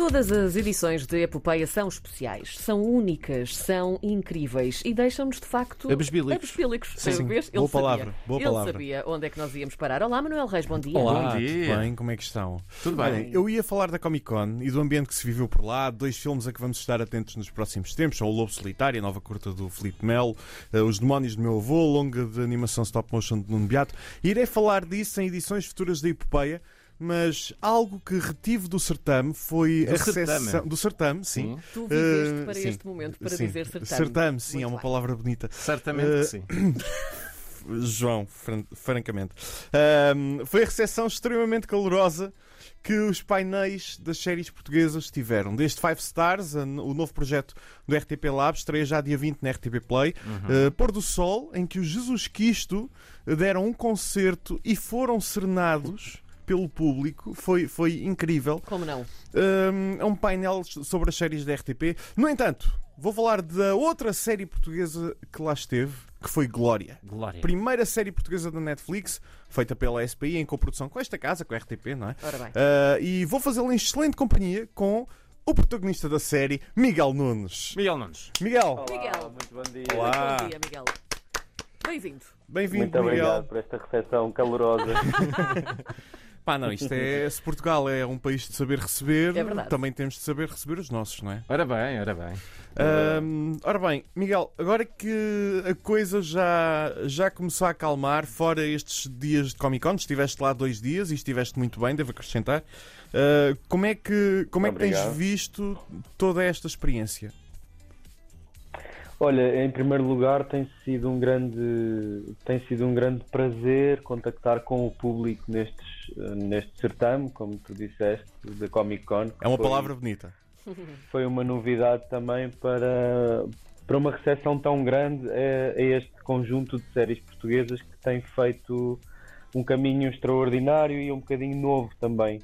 Todas as edições de Epopeia são especiais, são únicas, são incríveis e deixam-nos de facto Abesbílicos. abesbílicos. Sim, sim. Vês? Boa Ele sabia. palavra, boa Ele palavra. sabia onde é que nós íamos parar. Olá, Manuel Reis, bom dia. Olá, Bom dia. tudo bem? Como é que estão? Tudo bem. Olhem, eu ia falar da Comic Con e do ambiente que se viveu por lá, dois filmes a que vamos estar atentos nos próximos tempos, são o Lobo Solitário, a nova curta do Felipe Melo, eh, Os Demónios do Meu Avô, longa de animação stop motion de Nuno Beato. Irei falar disso em edições futuras da Epopeia, mas algo que retive do certame foi Do a recepção... Do certame, sim. Tu viveste Eh, para sim. este momento para Sim. dizer certame. Certame, sim, Muito é uma bem. palavra bonita. Certamente Eh, que sim. João, fran- francamente. Foi a recepção extremamente calorosa que os painéis das séries portuguesas tiveram. Desde Five Stars, a- o novo projeto do RTP Labs, estreia já dia 20 na RTP Play. Uh, Pôr do Sol, em que os Jesus Cristo deram um concerto e foram serenados pelo público. Foi, foi incrível. Como não? Um, é um painel sobre as séries da RTP. No entanto, vou falar da outra série portuguesa que lá esteve, que foi Glória. Glória. Primeira série portuguesa da Netflix, feita pela SPI em coprodução com esta casa, com a RTP, não é? Ora bem. Uh, e vou fazê-lo em excelente companhia com o protagonista da série, Miguel Nunes. Miguel Nunes. Miguel, Miguel. muito bom dia. Olá. Bom dia, Miguel. Bem-vindo. bem-vindo, Muito obrigado Miguel. por esta recepção calorosa. Pá, não, isto é. Se Portugal é um país de saber receber, É verdade. também temos de saber receber os nossos, não é? Ora bem, ora bem. Ahm, ora bem, Miguel, agora que a coisa já, já começou a acalmar, fora estes dias de Comic Con, estiveste lá dois dias e estiveste muito bem, devo acrescentar. Ah, como é que, como é que tens Obrigado. visto toda esta experiência? Olha, em primeiro lugar tem sido um grande tem sido um grande prazer contactar com o público nestes, neste certame, como tu disseste, da Comic Con. É uma foi- palavra bonita. Foi uma novidade também para, para uma recepção tão grande a, a este conjunto de séries portuguesas que tem feito um caminho extraordinário e um bocadinho novo também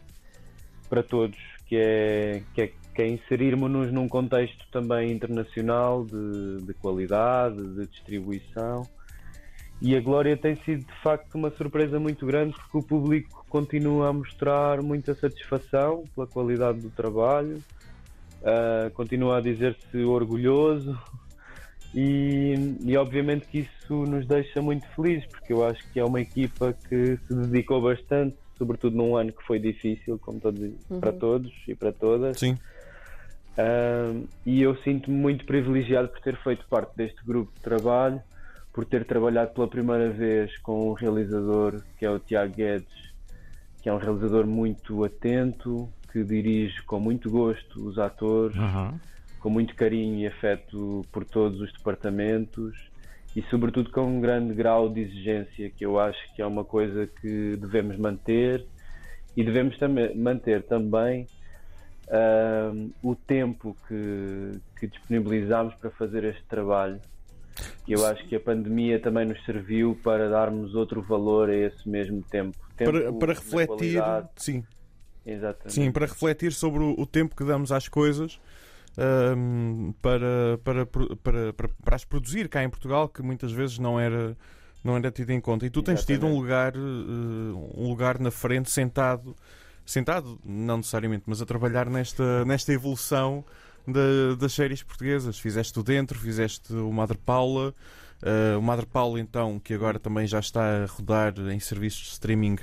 para todos, que é, que é, que é inserirmos-nos num contexto também internacional de, de qualidade, de distribuição. E a Glória tem sido de facto uma surpresa muito grande porque o público continua a mostrar muita satisfação pela qualidade do trabalho, Uh, continua a dizer-se orgulhoso e, e obviamente que isso nos deixa muito felizes porque eu acho que é uma equipa que se dedicou bastante, sobretudo num ano que foi difícil, como todos, para todos e para todas. Sim. Uh, e eu sinto-me muito privilegiado por ter feito parte deste grupo de trabalho, por ter trabalhado pela primeira vez com um realizador que é o Tiago Guedes, que é um realizador muito atento, que dirige com muito gosto os atores, com muito carinho e afeto por todos os departamentos e, sobretudo, com um grande grau de exigência, que eu acho que é uma coisa que devemos manter e devemos também manter também ahm, o tempo que, que disponibilizamos para fazer este trabalho. E eu acho que a pandemia também nos serviu para darmos outro valor a esse mesmo tempo. tempo Para, para refletir, sim, Exatamente. sim, para refletir sobre o, o tempo que damos às coisas. ahm, para, para, para, para, para as produzir cá em Portugal, que muitas vezes não era, não era tido em conta. E tu tens tido um Exatamente. lugar, eh, um lugar na frente, sentado, sentado, não necessariamente, mas a trabalhar nesta, nesta evolução da- das séries portuguesas. Fizeste o Dentro, fizeste o Madre Paula. eh, o Madre Paula, então, que agora também já está a rodar em serviços de streaming,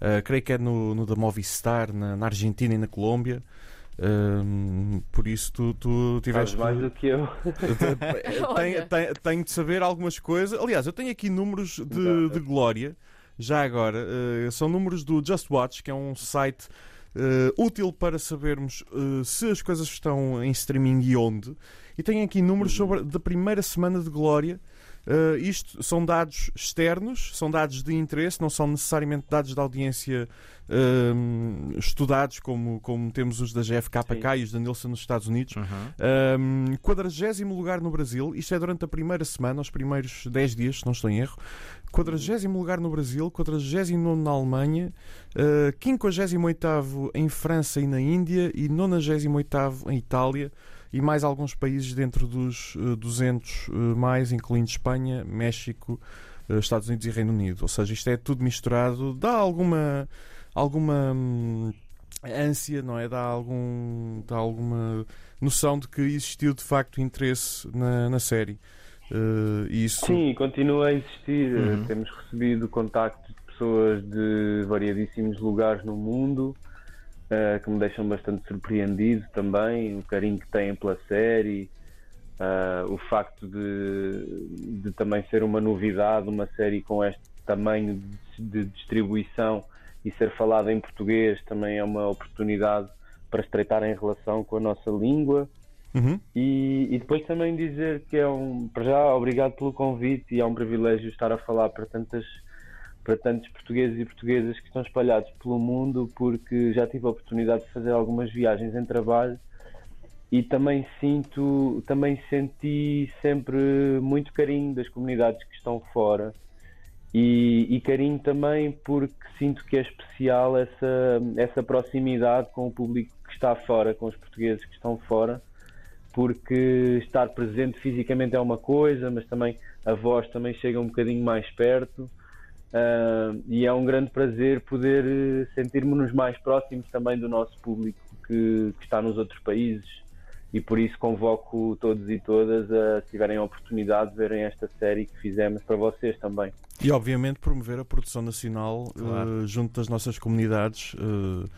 eh, creio que é no, no da Movistar, na, na Argentina e na Colômbia. Ahm, por isso tu, tu tiveste. mais do que eu. tenho, tenho- tenho de saber algumas coisas. Aliás, eu tenho aqui números de, de glória, já agora. eh, são números do Just Watch, que é um site eh, útil para sabermos eh, se as coisas estão em streaming e onde. E tenho aqui números sobre da primeira semana de glória. Eh, isto são dados externos, são dados de interesse, não são necessariamente dados de audiência eh, estudados como, como temos os da GFKK e os da Nielsen nos Estados Unidos. Um, 40 lugar no Brasil, isto é durante a primeira semana, os primeiros 10 dias, se não estou em erro. 40 lugar no Brasil, 49 na Alemanha, uh, 58 em França e na Índia e 98 em Itália e mais alguns países dentro dos uh, 200 uh, mais, incluindo Espanha, México, eh, Estados Unidos e Reino Unido. Ou seja, isto é tudo misturado, dá alguma, alguma hum, ânsia, não é? Dá, algum, dá alguma noção de que existiu de facto interesse na, na série. Uh, isso... Sim, continua a existir. Uhum. Temos recebido contactos de pessoas de variadíssimos lugares no mundo uh, que me deixam bastante surpreendido também. O carinho que têm pela série, uh, o facto de, de, também ser uma novidade, uma série com este tamanho de, de distribuição e ser falada em português também é uma oportunidade para estreitar em relação com a nossa língua. Uhum. E, e, depois também dizer que é um, para já, obrigado pelo convite e é um privilégio estar a falar para tantas para tantos portugueses e portuguesas que estão espalhados pelo mundo, porque já tive a oportunidade de fazer algumas viagens em trabalho e também sinto, também senti sempre muito carinho das comunidades que estão fora e, e carinho também porque sinto que é especial essa, essa proximidade com o público que está fora, com os portugueses que estão fora porque estar presente fisicamente é uma coisa, mas também a voz também chega um bocadinho mais perto. Uh, e é um grande prazer poder eh, sentirmos-nos mais próximos também do nosso público que, que, está nos outros países e por isso convoco todos e todas a, se tiverem a oportunidade de verem esta série que fizemos para vocês também. E obviamente promover a produção nacional claro. uh, junto das nossas comunidades. Uh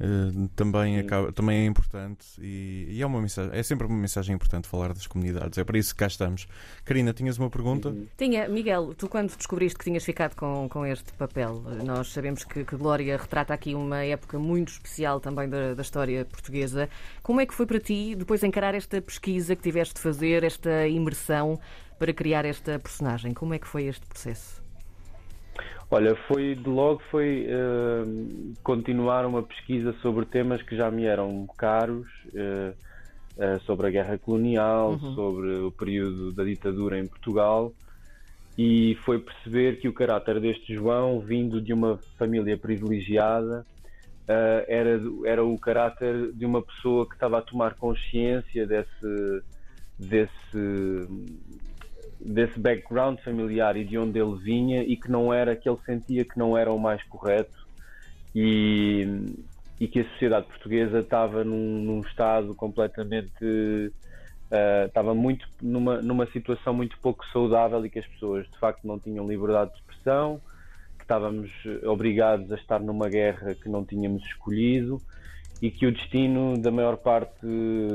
Uh, também, acaba, também é importante e, e, é, uma mensagem, é sempre uma mensagem importante falar das comunidades. É para isso que cá estamos. Karina, tinhas uma pergunta? Tinha. Miguel, tu quando descobriste que tinhas ficado com, com este papel, nós sabemos que, que Glória retrata aqui uma época muito especial também da, da história portuguesa. Como é que foi para ti depois encarar esta pesquisa que tiveste de fazer, esta imersão para criar esta personagem? Como é que foi este processo? Olha, foi de logo foi uh, continuar uma pesquisa sobre temas que já me eram caros, uh, uh, sobre a guerra colonial, uhum. sobre o período da ditadura em Portugal, e foi perceber que o caráter deste João, vindo de uma família privilegiada, era, era o caráter de uma pessoa que estava a tomar consciência desse, desse desse background familiar e de onde ele vinha e que não era que ele sentia que não era o mais correto e, e que a sociedade portuguesa estava num, num estado completamente uh, estava muito numa, numa situação muito pouco saudável e que as pessoas de facto não tinham liberdade de expressão que estávamos obrigados a estar numa guerra que não tínhamos escolhido e que o destino da maior parte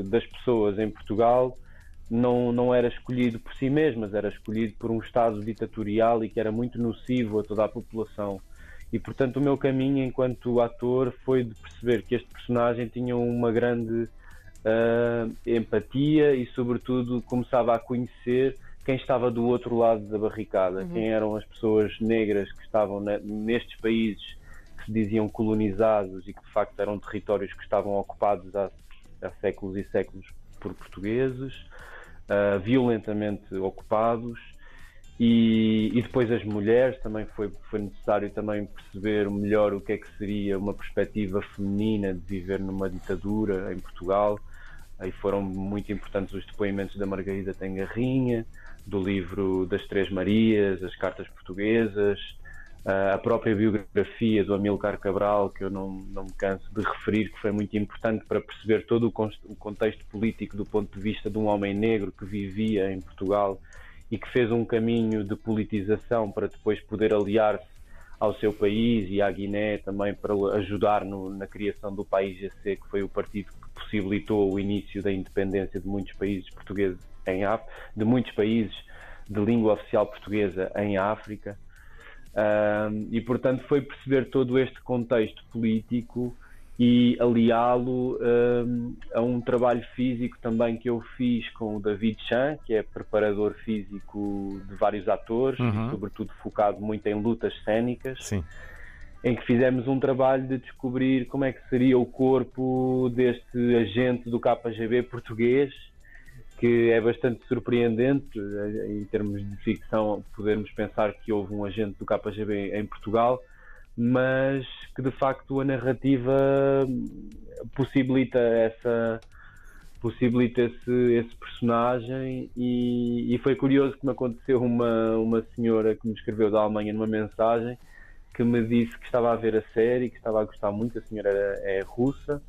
das pessoas em Portugal não, não era escolhido por si mesmas, era escolhido por um Estado ditatorial e que era muito nocivo a toda a população. E portanto, o meu caminho enquanto ator foi de perceber que este personagem tinha uma grande uh, empatia e, sobretudo, começava a conhecer quem estava do outro lado da barricada, uhum. quem eram as pessoas negras que estavam nestes países que se diziam colonizados e que de facto eram territórios que estavam ocupados há, há séculos e séculos por portugueses uh, violentamente ocupados. E, e, depois as mulheres também foi, foi necessário também perceber melhor o que é que seria uma perspectiva feminina de viver numa ditadura em Portugal. Aí foram muito importantes os depoimentos da Margarida Tengarrinha do livro das Três Marias as cartas portuguesas a própria biografia do Amilcar Cabral, que eu não, não me canso de referir, que foi muito importante para perceber todo o contexto político do ponto de vista de um homem negro que vivia em Portugal e que fez um caminho de politização para depois poder aliar-se ao seu país e à Guiné também para ajudar no, na criação do país GC, que foi o partido que possibilitou o início da independência de muitos países portugueses em África, de muitos países de língua oficial portuguesa em África e portanto foi perceber todo este contexto político e aliá-lo um, a um trabalho físico também que eu fiz com o David Chan, que é preparador físico de vários atores uhum. e sobretudo focado muito em lutas cênicas. Sim. Em que fizemos um trabalho de descobrir como é que seria o corpo deste agente do KGB português que é bastante surpreendente eh, em termos de ficção podermos pensar que houve um agente do KGB em Portugal, mas que de facto a narrativa possibilita essa possibilita esse, esse personagem e, e, foi curioso que me aconteceu uma, uma senhora que me escreveu da Alemanha numa mensagem que me disse que estava a ver a série, que estava a gostar muito, a senhora é, é russa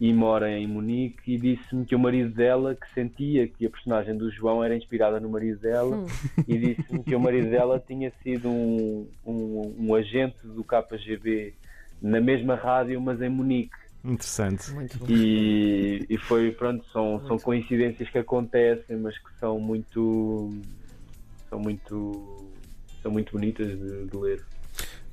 e mora em Munique e disse-me que o marido dela, que sentia que a personagem do João era inspirada no marido dela hum. e disse-me que o marido dela tinha sido um, um, um agente do KGB na mesma rádio, mas em Munique. Interessante. E, e foi, pronto, são, são coincidências que acontecem, mas que são muito. são muito. são muito bonitas de, de ler.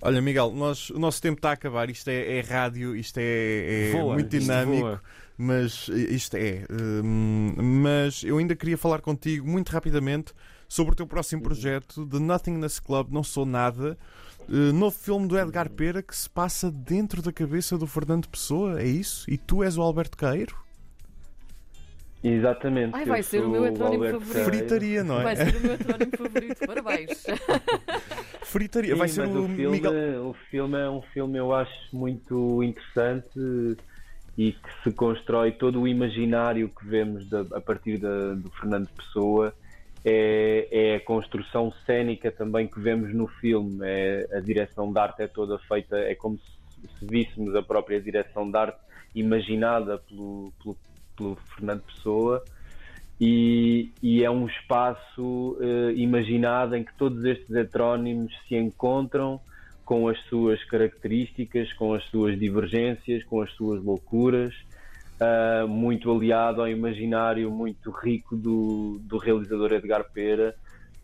Olha, Miguel, nós, o nosso tempo está a acabar. Isto é, é rádio, isto é, é voa, muito dinâmico. Mas isto é. Hum, mas eu ainda queria falar contigo muito rapidamente sobre o teu próximo projeto, The Nothingness Club, Não Sou Nada. Uh, novo filme do Edgar Pera que se passa dentro da cabeça do Fernando Pessoa, é isso? E tu és o Alberto Caeiro? Exatamente. Ai, vai ser o meu heterónimo favorito. Fritaria, não é? Vai ser o meu heterónimo favorito. Parabéns. Fritaria. Sim, vai ser o, o, filme, Miguel... o filme é um filme, eu acho, muito interessante e que se constrói todo o imaginário que vemos de, a partir de, do Fernando Pessoa é, é, a construção cênica também que vemos no filme. É, a direção de arte é toda feita, é como se, se víssemos a própria direção de arte imaginada pelo, pelo, pelo Fernando Pessoa. E, e, é um espaço uh, imaginado em que todos estes heterónimos se encontram com as suas características, com as suas divergências, com as suas loucuras uh, muito aliado ao imaginário muito rico do, do realizador Edgar Pera,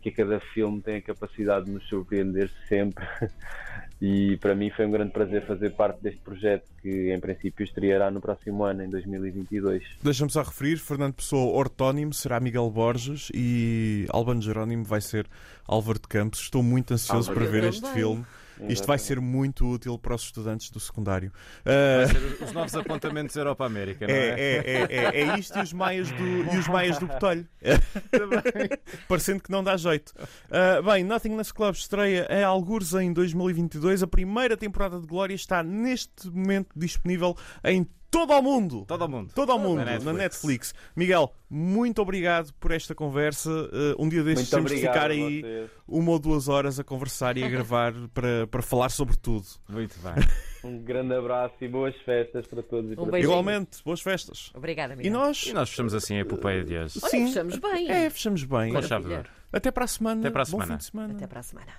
que a cada filme tem a capacidade de nos surpreender sempre. e para mim foi um grande prazer fazer parte deste projeto que em princípio estreará no próximo ano, em 2022. Deixa-me só referir, Fernando Pessoa ortónimo será Miguel Borges e Albano Jerónimo vai ser Álvaro de Campos. Estou muito ansioso Álvaro para ver este filme. Isto vai ser muito útil para os estudantes do secundário. Uh... Os novos apontamentos Europa-América, não é? É, é, é, é, é isto e os maias do, e os maias do Botelho. Parecendo que não dá jeito. Uh, bem, Nothingness Club estreia em Algures em 2022. A primeira temporada de Glória está neste momento disponível em todo o mundo. Todo o mundo. Todo o mundo, na Netflix. na Netflix. Miguel, muito obrigado por esta conversa. Uh, um dia destes temos de ficar aí uma ou duas horas a conversar e a gravar para, para falar sobre tudo. Muito bem. Um grande abraço e boas festas para todos e um para Igualmente, boas festas. Obrigada, Miguel. E nós? E nós fechamos assim a epopeia de hoje. Olha, Sim, fechamos bem. É, fechamos bem. Com chave Até para a semana. Até para a semana. Bom fim de semana. Até para a semana.